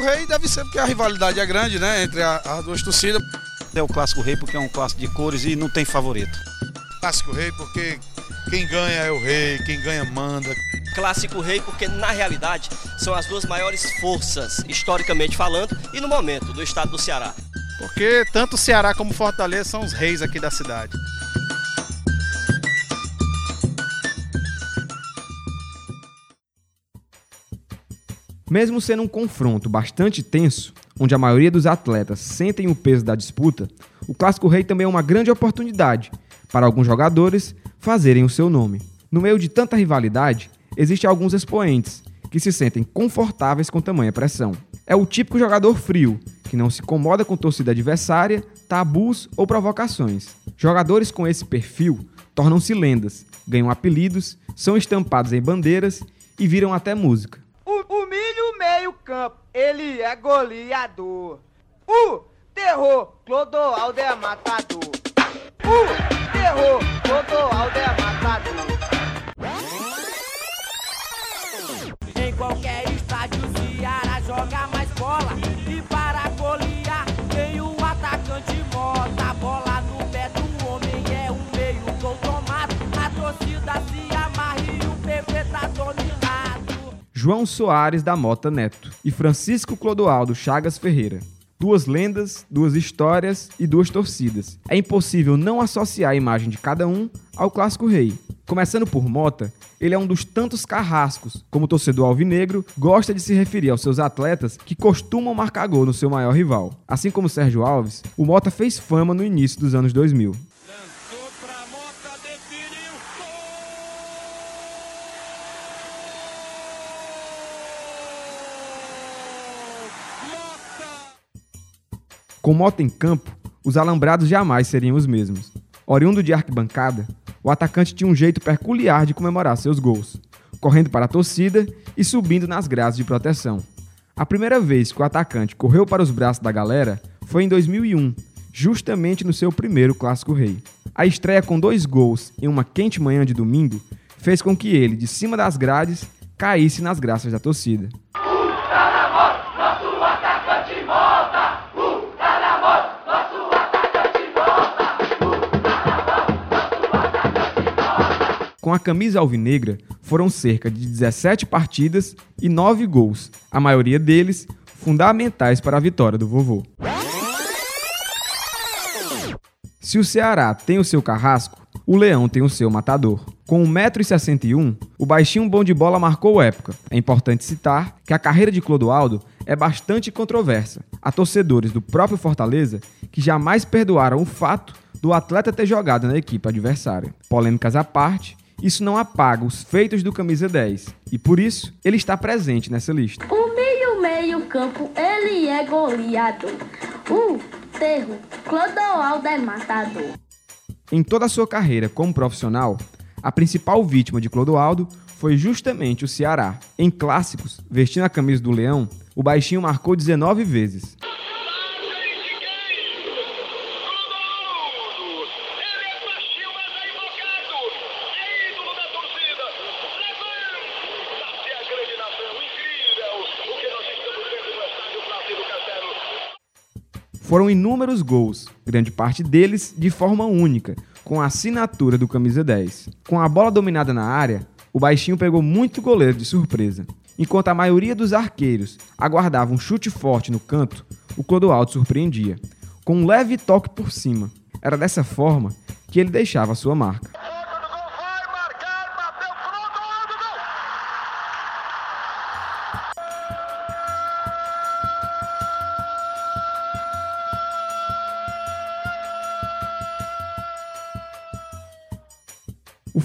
Clássico Rei deve ser porque a rivalidade é grande, né? Entre a, as duas torcidas. É o Clássico Rei porque é um clássico de cores e não tem favorito. Clássico Rei porque quem ganha é o rei, quem ganha manda. Clássico Rei porque na realidade são as duas maiores forças, historicamente falando, e no momento do estado do Ceará. Porque tanto o Ceará como Fortaleza são os reis aqui da cidade. Mesmo sendo um confronto bastante tenso, onde a maioria dos atletas sentem o peso da disputa, o Clássico Rei também é uma grande oportunidade para alguns jogadores fazerem o seu nome. No meio de tanta rivalidade, existem alguns expoentes que se sentem confortáveis com tamanha pressão. É o típico jogador frio, que não se incomoda com torcida adversária, tabus ou provocações. Jogadores com esse perfil tornam-se lendas, ganham apelidos, são estampados em bandeiras e viram até música. O, o milho meio campo, ele é goleador. O terror, Clodoaldo é matador. O terror, Clodoaldo é matador. Em qualquer João Soares da Mota Neto e Francisco Clodoaldo Chagas Ferreira. Duas lendas, duas histórias e duas torcidas. É impossível não associar a imagem de cada um ao clássico rei. Começando por Mota, ele é um dos tantos carrascos, como o torcedor alvinegro gosta de se referir aos seus atletas que costumam marcar gol no seu maior rival. Assim como Sérgio Alves, o Mota fez fama no início dos anos 2000. Com Mota em campo, os alambrados jamais seriam os mesmos. Oriundo de arquibancada, o atacante tinha um jeito peculiar de comemorar seus gols, correndo para a torcida e subindo nas grades de proteção. A primeira vez que o atacante correu para os braços da galera foi em 2001, justamente no seu primeiro Clássico Rei. A estreia com dois gols em uma quente manhã de domingo fez com que ele, de cima das grades, caísse nas graças da torcida. Com a camisa alvinegra, foram cerca de 17 partidas e 9 gols, a maioria deles fundamentais para a vitória do vovô. Se o Ceará tem o seu carrasco, o Leão tem o seu matador. Com 1,61m, o baixinho bom de bola marcou época. É importante citar que a carreira de Clodoaldo é bastante controversa. Há torcedores do próprio Fortaleza que jamais perdoaram o fato do atleta ter jogado na equipe adversária. Polêmicas à parte, isso não apaga os feitos do camisa 10 e por isso ele está presente nessa lista. O meio meio campo, ele é goleador. O terro, Clodoaldo é matador. Em toda a sua carreira como profissional, a principal vítima de Clodoaldo foi justamente o Ceará. Em clássicos, vestindo a camisa do Leão, o baixinho marcou 19 vezes. Foram inúmeros gols, grande parte deles de forma única, com a assinatura do camisa 10. Com a bola dominada na área, o baixinho pegou muito goleiro de surpresa. Enquanto a maioria dos arqueiros aguardava um chute forte no canto, o Clodoaldo surpreendia, com um leve toque por cima. Era dessa forma que ele deixava sua marca.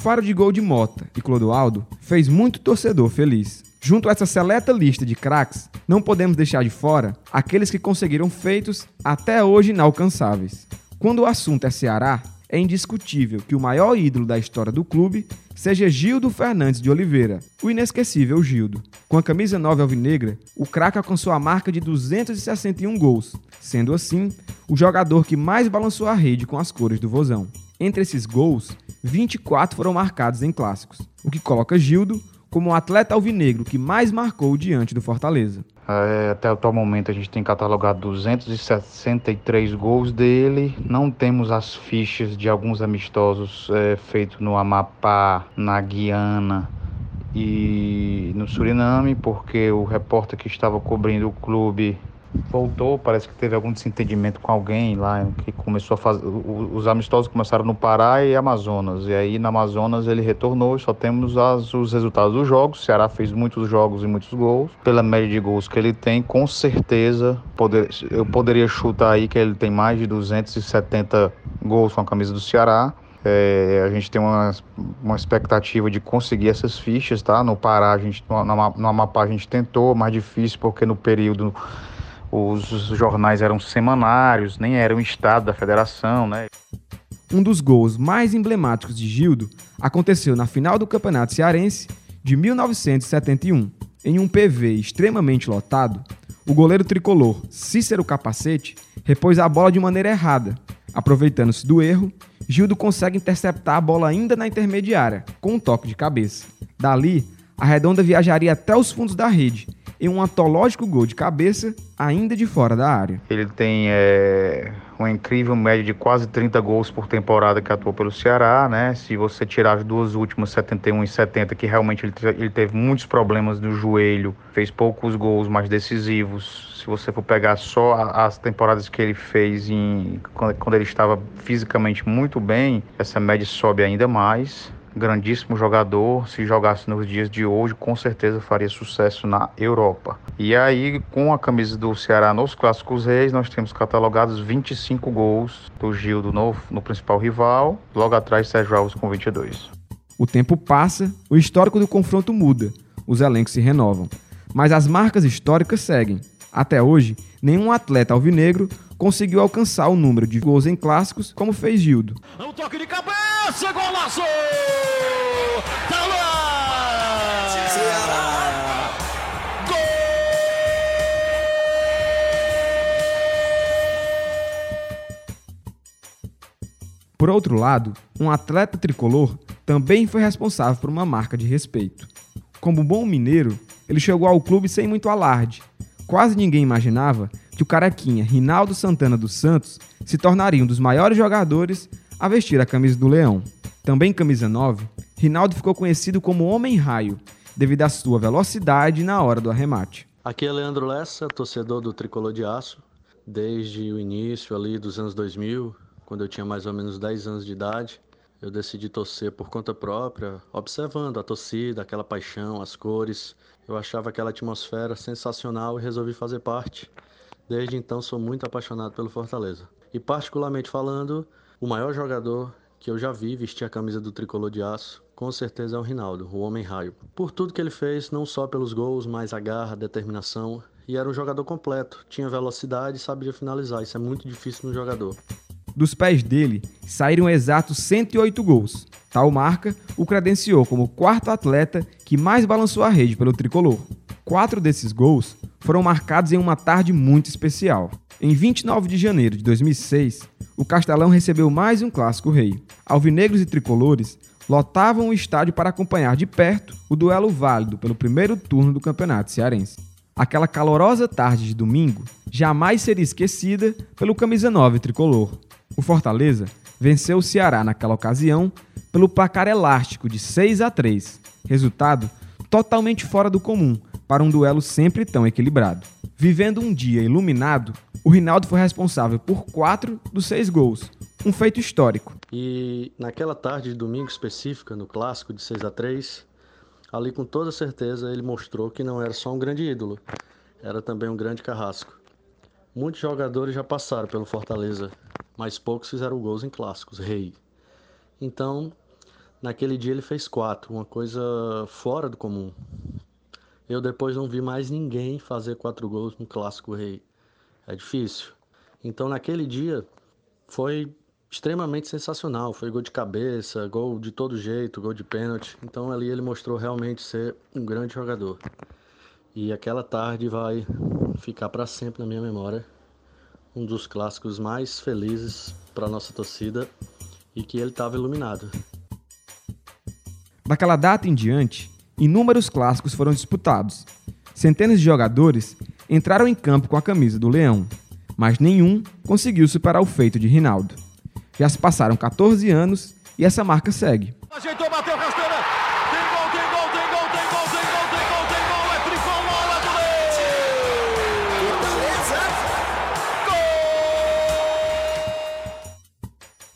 Faro de gol de Mota e Clodoaldo fez muito torcedor feliz. Junto a essa seleta lista de craques, não podemos deixar de fora aqueles que conseguiram feitos até hoje inalcançáveis. Quando o assunto é Ceará, é indiscutível que o maior ídolo da história do clube seja Gildo Fernandes de Oliveira, o inesquecível Gildo. Com a camisa 9 alvinegra, o craque alcançou a marca de 261 gols, sendo assim o jogador que mais balançou a rede com as cores do Vozão. Entre esses gols, 24 foram marcados em clássicos, o que coloca Gildo como o atleta alvinegro que mais marcou diante do Fortaleza. É, até o atual momento a gente tem catalogado 263 gols dele. Não temos as fichas de alguns amistosos é, feitos no Amapá, na Guiana e no Suriname, porque o repórter que estava cobrindo o clube voltou, parece que teve algum desentendimento com alguém lá, que começou a fazer. Os amistosos começaram no Pará e Amazonas. E aí na Amazonas ele retornou, só temos as, os resultados dos jogos. O Ceará fez muitos jogos e muitos gols. Pela média de gols que ele tem, com certeza poder, eu poderia chutar aí que ele tem mais de 270 gols com a camisa do Ceará. É, a gente tem uma, uma expectativa de conseguir essas fichas, tá? No Pará, a gente, no, no Amapá a gente tentou, mais difícil porque no período os jornais eram semanários, nem eram estado da federação, né? Um dos gols mais emblemáticos de Gildo aconteceu na final do Campeonato Cearense de 1971. Em um PV extremamente lotado, o goleiro tricolor Cícero Capacete repôs a bola de maneira errada. Aproveitando-se do erro, Gildo consegue interceptar a bola ainda na intermediária, com um toque de cabeça. Dali, a redonda viajaria até os fundos da rede em um antológico gol de cabeça, ainda de fora da área. Ele tem é, uma incrível média de quase 30 gols por temporada que atuou pelo Ceará, né? Se você tirar as duas últimas, 71 e 70, que realmente ele, ele teve muitos problemas no joelho, fez poucos gols mais decisivos. Se você for pegar só as temporadas que ele fez em, quando ele estava fisicamente muito bem, essa média sobe ainda mais grandíssimo jogador. Se jogasse nos dias de hoje, com certeza faria sucesso na Europa. E aí, com a camisa do Ceará nos Clássicos Reis, nós temos catalogados 25 gols do Gildo no, no principal rival. Logo atrás, Sérgio Alves com 22. O tempo passa, o histórico do confronto muda, os elencos se renovam. Mas as marcas históricas seguem. Até hoje, nenhum atleta alvinegro conseguiu alcançar o número de gols em clássicos como fez Gildo. É um toque de cabeça, golaço! Tá lá! Por outro lado, um atleta tricolor também foi responsável por uma marca de respeito. Como bom mineiro, ele chegou ao clube sem muito alarde. Quase ninguém imaginava que o caraquinha Rinaldo Santana dos Santos se tornaria um dos maiores jogadores a vestir a camisa do Leão. Também camisa 9, Rinaldo ficou conhecido como Homem Raio, devido à sua velocidade na hora do arremate. Aqui é Leandro Lessa, torcedor do Tricolor de Aço, desde o início ali dos anos 2000, quando eu tinha mais ou menos 10 anos de idade. Eu decidi torcer por conta própria, observando a torcida, aquela paixão, as cores. Eu achava aquela atmosfera sensacional e resolvi fazer parte. Desde então sou muito apaixonado pelo Fortaleza. E particularmente falando, o maior jogador que eu já vi vestir a camisa do tricolor de aço, com certeza é o Rinaldo, o homem raio. Por tudo que ele fez, não só pelos gols, mas a garra, a determinação, e era um jogador completo, tinha velocidade e sabia finalizar. Isso é muito difícil no jogador. Dos pés dele saíram exatos 108 gols. Tal marca o credenciou como o quarto atleta que mais balançou a rede pelo tricolor. Quatro desses gols foram marcados em uma tarde muito especial. Em 29 de janeiro de 2006, o Castelão recebeu mais um clássico rei. Alvinegros e tricolores lotavam o estádio para acompanhar de perto o duelo válido pelo primeiro turno do Campeonato Cearense. Aquela calorosa tarde de domingo jamais seria esquecida pelo camisa 9 tricolor. O Fortaleza venceu o Ceará naquela ocasião pelo placar elástico de 6 a 3, resultado totalmente fora do comum para um duelo sempre tão equilibrado. Vivendo um dia iluminado, o Rinaldo foi responsável por quatro dos seis gols, um feito histórico. E naquela tarde de domingo específica, no clássico de 6 a 3 ali com toda certeza ele mostrou que não era só um grande ídolo, era também um grande carrasco. Muitos jogadores já passaram pelo Fortaleza, mas poucos fizeram gols em clássicos, rei. Então, naquele dia ele fez quatro, uma coisa fora do comum. Eu depois não vi mais ninguém fazer quatro gols no clássico rei. É difícil. Então naquele dia foi extremamente sensacional. Foi gol de cabeça, gol de todo jeito, gol de pênalti. Então ali ele mostrou realmente ser um grande jogador. E aquela tarde vai ficar para sempre na minha memória. Um dos clássicos mais felizes para nossa torcida e que ele estava iluminado. Daquela data em diante, inúmeros clássicos foram disputados. Centenas de jogadores entraram em campo com a camisa do Leão, mas nenhum conseguiu superar o feito de Rinaldo. Já se passaram 14 anos e essa marca segue. Ajeitou, bateu rasteira. Tem gol, tem gol, tem gol, tem gol, tem gol, tem gol, tem gol. É do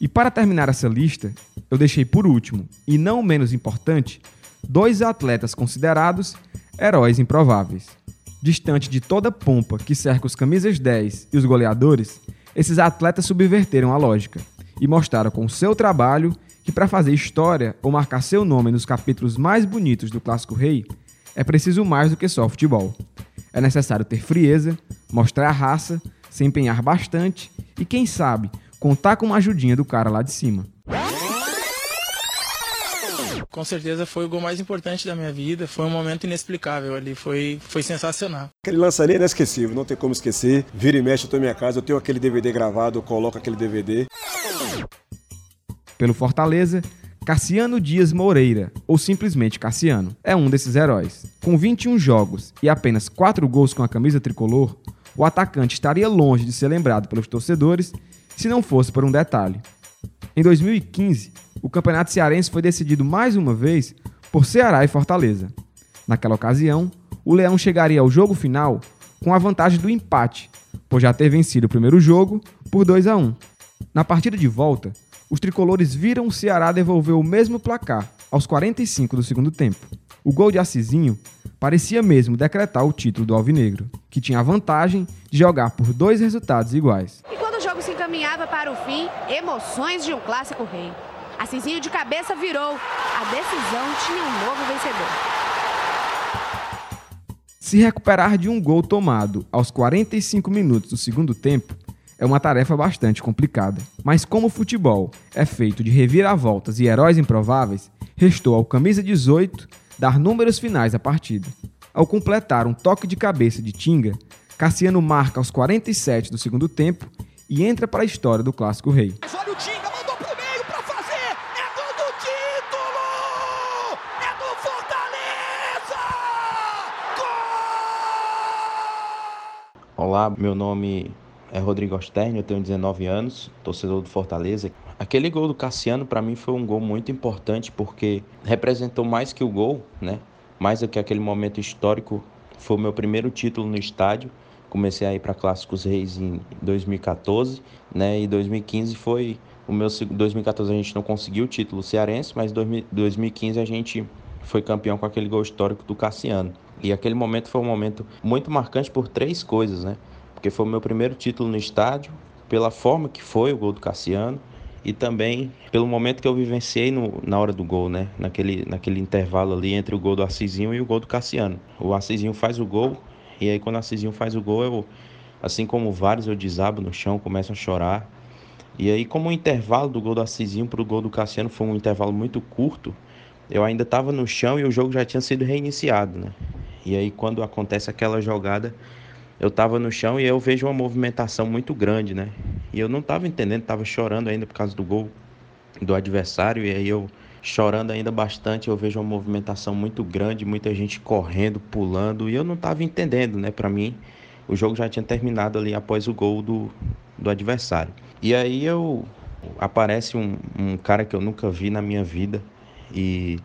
E para terminar essa lista, eu deixei por último, e não menos importante, dois atletas considerados heróis improváveis. Distante de toda pompa que cerca os camisas 10 e os goleadores, esses atletas subverteram a lógica e mostraram com seu trabalho que para fazer história ou marcar seu nome nos capítulos mais bonitos do Clássico Rei, é preciso mais do que só futebol. É necessário ter frieza, mostrar a raça, se empenhar bastante e, quem sabe, contar com uma ajudinha do cara lá de cima. Com certeza foi o gol mais importante da minha vida, foi um momento inexplicável ali, foi, foi sensacional. Aquele lance ali é inesquecível, não tem como esquecer. Vira e mexe, eu tô em minha casa, eu tenho aquele DVD gravado, eu coloco aquele DVD. Pelo Fortaleza, Cassiano Dias Moreira, ou simplesmente Cassiano, é um desses heróis. Com 21 jogos e apenas 4 gols com a camisa tricolor, o atacante estaria longe de ser lembrado pelos torcedores se não fosse por um detalhe. Em 2015, o Campeonato Cearense foi decidido mais uma vez por Ceará e Fortaleza. Naquela ocasião, o Leão chegaria ao jogo final com a vantagem do empate, por já ter vencido o primeiro jogo por 2 a 1. Na partida de volta, os tricolores viram o Ceará devolver o mesmo placar aos 45 do segundo tempo. O gol de Assisinho parecia mesmo decretar o título do Alvinegro, que tinha a vantagem de jogar por dois resultados iguais. Se encaminhava para o fim, emoções de um clássico rei. Assisinho de cabeça virou. A decisão tinha um novo vencedor. Se recuperar de um gol tomado aos 45 minutos do segundo tempo é uma tarefa bastante complicada. Mas como o futebol é feito de reviravoltas e heróis improváveis, restou ao camisa 18 dar números finais à partida. Ao completar um toque de cabeça de Tinga, Cassiano marca aos 47 do segundo tempo e entra para a história do Clássico Rei. Olha o Tinga, mandou pro meio pra fazer. É gol do título! É do Fortaleza! Olá, meu nome é Rodrigo Ostern, eu tenho 19 anos, torcedor do Fortaleza. Aquele gol do Cassiano para mim foi um gol muito importante porque representou mais que o gol, né? Mais do que aquele momento histórico, foi o meu primeiro título no estádio. Comecei a ir para Clássicos Reis em 2014, né? E 2015 foi o meu 2014 a gente não conseguiu o título cearense, mas 2015 a gente foi campeão com aquele gol histórico do Cassiano. E aquele momento foi um momento muito marcante por três coisas, né? Porque foi o meu primeiro título no estádio, pela forma que foi o gol do Cassiano e também pelo momento que eu vivenciei no, na hora do gol, né? Naquele, naquele intervalo ali entre o gol do Assisinho e o gol do Cassiano. O Assisinho faz o gol e aí quando o Assisinho faz o gol, eu, assim como vários, eu desabo no chão, começo a chorar. E aí como o intervalo do gol do Assisinho para o gol do Cassiano foi um intervalo muito curto, eu ainda estava no chão e o jogo já tinha sido reiniciado, né? E aí quando acontece aquela jogada, eu estava no chão e eu vejo uma movimentação muito grande, né? E eu não estava entendendo, estava chorando ainda por causa do gol do adversário e aí eu chorando ainda bastante, eu vejo uma movimentação muito grande, muita gente correndo, pulando e eu não estava entendendo, né? Para mim, o jogo já tinha terminado ali após o gol do, do adversário. E aí eu aparece um, um cara que eu nunca vi na minha vida e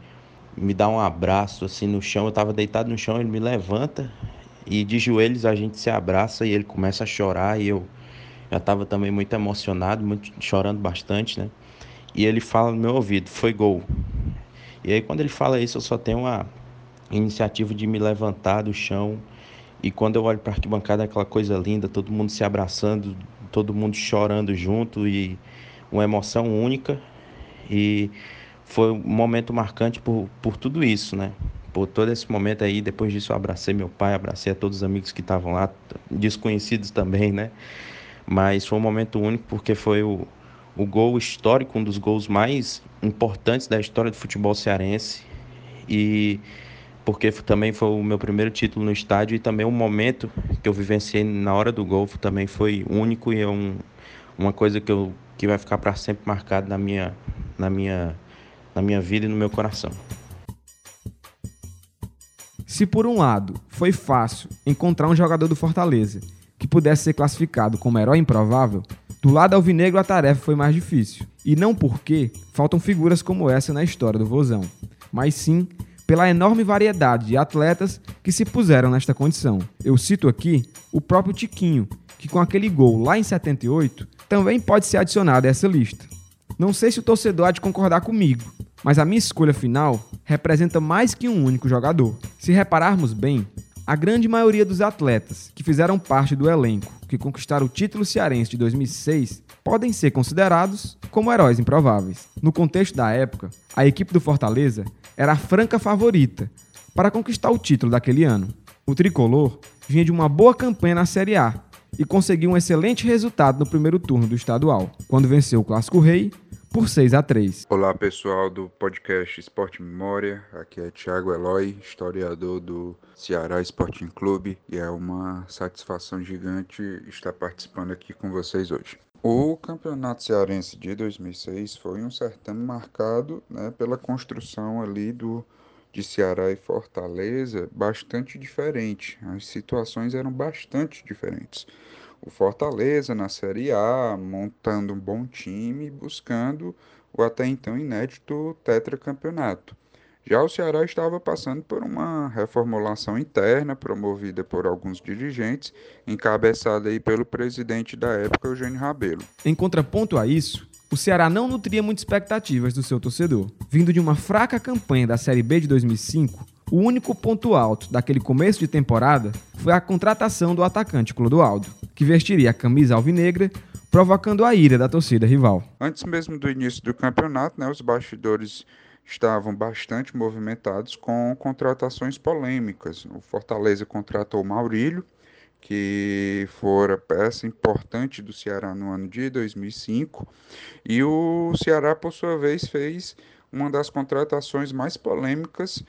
me dá um abraço assim no chão. Eu estava deitado no chão, ele me levanta e de joelhos a gente se abraça e ele começa a chorar e eu já estava também muito emocionado, muito chorando bastante, né? E ele fala no meu ouvido, foi gol. E aí quando ele fala isso, eu só tenho uma iniciativa de me levantar do chão e quando eu olho para a arquibancada, aquela coisa linda, todo mundo se abraçando, todo mundo chorando junto e uma emoção única. E foi um momento marcante por, por tudo isso, né? por todo esse momento aí, depois disso eu abracei meu pai, abracei a todos os amigos que estavam lá, desconhecidos também, né? Mas foi um momento único porque foi o, o gol histórico, um dos gols mais importantes da história do futebol cearense. E porque também foi o meu primeiro título no estádio e também um momento que eu vivenciei na hora do gol também foi único e é um, uma coisa que, eu, que vai ficar para sempre marcado na minha, na, minha, na minha vida e no meu coração. Se por um lado foi fácil encontrar um jogador do Fortaleza que pudesse ser classificado como herói improvável, do lado alvinegro a tarefa foi mais difícil. E não porque faltam figuras como essa na história do Vozão, mas sim pela enorme variedade de atletas que se puseram nesta condição. Eu cito aqui o próprio Tiquinho, que com aquele gol lá em 78 também pode ser adicionado a essa lista. Não sei se o torcedor há de concordar comigo, mas a minha escolha final representa mais que um único jogador. Se repararmos bem, a grande maioria dos atletas que fizeram parte do elenco que conquistaram o título cearense de 2006 podem ser considerados como heróis improváveis. No contexto da época, a equipe do Fortaleza era a franca favorita para conquistar o título daquele ano. O tricolor vinha de uma boa campanha na Série A e conseguiu um excelente resultado no primeiro turno do estadual, quando venceu o Clássico Rei por 6 a 3. Olá pessoal do podcast Esporte Memória, aqui é Thiago Eloy, historiador do Ceará Sporting Clube e é uma satisfação gigante estar participando aqui com vocês hoje. O Campeonato Cearense de 2006 foi um certame marcado né, pela construção ali do de Ceará e Fortaleza bastante diferente. As situações eram bastante diferentes o Fortaleza na Série A, montando um bom time, buscando o até então inédito tetracampeonato. Já o Ceará estava passando por uma reformulação interna promovida por alguns dirigentes, encabeçada aí pelo presidente da época, Eugênio Rabelo. Em contraponto a isso, o Ceará não nutria muitas expectativas do seu torcedor. Vindo de uma fraca campanha da Série B de 2005, o único ponto alto daquele começo de temporada foi a contratação do atacante Clodoaldo, que vestiria a camisa alvinegra, provocando a ira da torcida rival. Antes mesmo do início do campeonato, né, os bastidores estavam bastante movimentados com contratações polêmicas. O Fortaleza contratou Maurílio, que fora peça importante do Ceará no ano de 2005, e o Ceará, por sua vez, fez uma das contratações mais polêmicas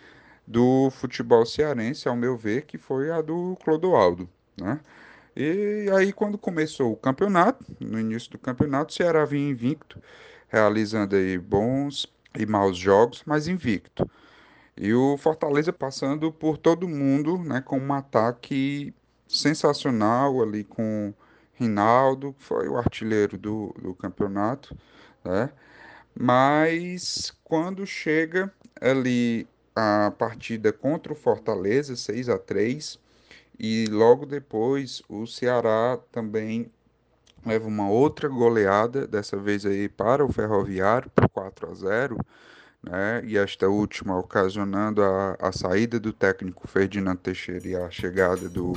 do futebol cearense, ao meu ver, que foi a do Clodoaldo, né? E aí quando começou o campeonato, no início do campeonato, o Ceará vinha invicto, realizando aí bons e maus jogos, mas invicto. E o Fortaleza passando por todo mundo, né, com um ataque sensacional ali com Rinaldo, que foi o artilheiro do, do campeonato, né? Mas quando chega ali a partida contra o Fortaleza, 6 a 3 e logo depois o Ceará também leva uma outra goleada, dessa vez aí para o Ferroviário, por 4 a 0 né? e esta última ocasionando a, a saída do técnico Ferdinando Teixeira e a chegada do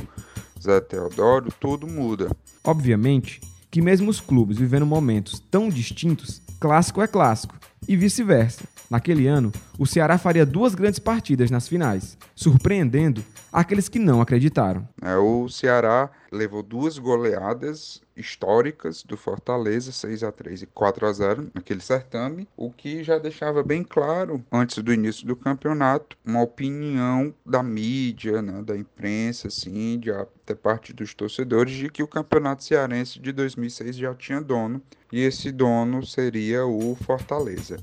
Zé Teodoro, tudo muda. Obviamente que mesmo os clubes vivendo momentos tão distintos, clássico é clássico, e vice-versa. Naquele ano, o Ceará faria duas grandes partidas nas finais, surpreendendo aqueles que não acreditaram. É, o Ceará levou duas goleadas históricas do Fortaleza, 6 a 3 e 4 a 0 naquele certame, o que já deixava bem claro, antes do início do campeonato, uma opinião da mídia, né, da imprensa, assim, de até parte dos torcedores, de que o campeonato cearense de 2006 já tinha dono, e esse dono seria o Fortaleza.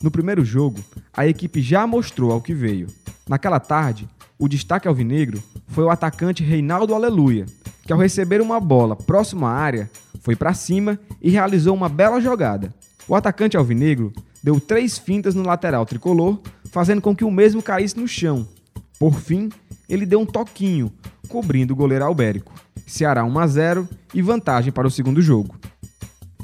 No primeiro jogo, a equipe já mostrou ao que veio. Naquela tarde, o destaque alvinegro foi o atacante Reinaldo Aleluia, que ao receber uma bola próximo à área, foi para cima e realizou uma bela jogada. O atacante alvinegro deu três fintas no lateral tricolor, fazendo com que o mesmo caísse no chão. Por fim, ele deu um toquinho, cobrindo o goleiro Albérico. Ceará 1 a 0 e vantagem para o segundo jogo.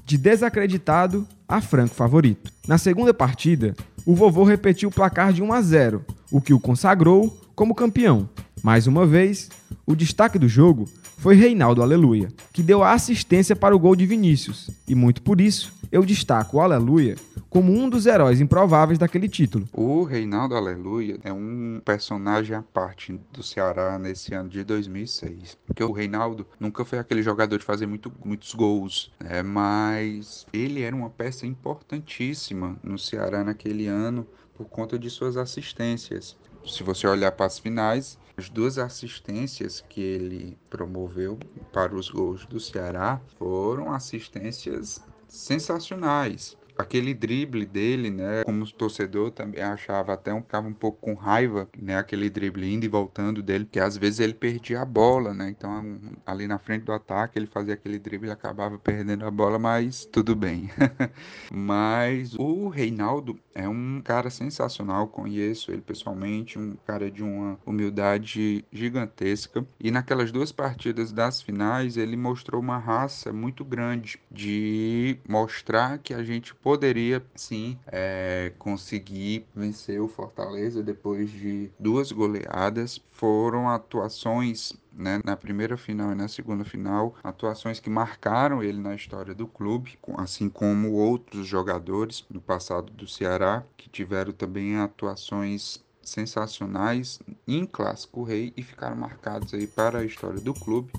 De desacreditado a franco favorito. Na segunda partida, o vovô repetiu o placar de 1 a 0, o que o consagrou como campeão. Mais uma vez, o destaque do jogo foi Reinaldo Aleluia, que deu a assistência para o gol de Vinícius, e muito por isso eu destaco o Aleluia como um dos heróis improváveis daquele título. O Reinaldo Aleluia é um personagem à parte do Ceará nesse ano de 2006. Porque o Reinaldo nunca foi aquele jogador de fazer muito, muitos gols, né? mas ele era uma peça importantíssima no Ceará naquele ano por conta de suas assistências. Se você olhar para as finais, as duas assistências que ele promoveu para os gols do Ceará foram assistências sensacionais. Aquele drible dele, né? Como torcedor também achava até um ficava um pouco com raiva, né? Aquele drible indo e voltando dele, porque às vezes ele perdia a bola, né? Então ali na frente do ataque ele fazia aquele drible e acabava perdendo a bola, mas tudo bem. mas o Reinaldo é um cara sensacional, conheço ele pessoalmente, um cara de uma humildade gigantesca. E naquelas duas partidas das finais ele mostrou uma raça muito grande de mostrar que a gente poderia sim é, conseguir vencer o Fortaleza depois de duas goleadas. Foram atuações né, na primeira final e na segunda final, atuações que marcaram ele na história do clube, assim como outros jogadores no passado do Ceará, que tiveram também atuações sensacionais em Clássico Rei e ficaram marcados aí para a história do clube.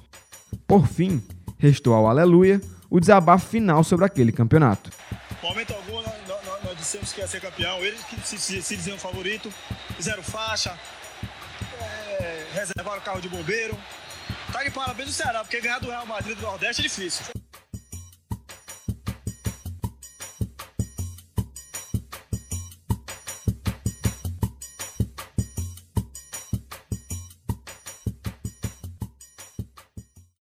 Por fim, restou ao Aleluia o desabafo final sobre aquele campeonato. Momento algum, nós, nós, nós dissemos que ia ser campeão. Eles que se, se, se diziam favorito, fizeram faixa, é, reservaram carro de bombeiro. Tá de parabéns do Ceará, porque ganhar do Real Madrid do Nordeste é difícil.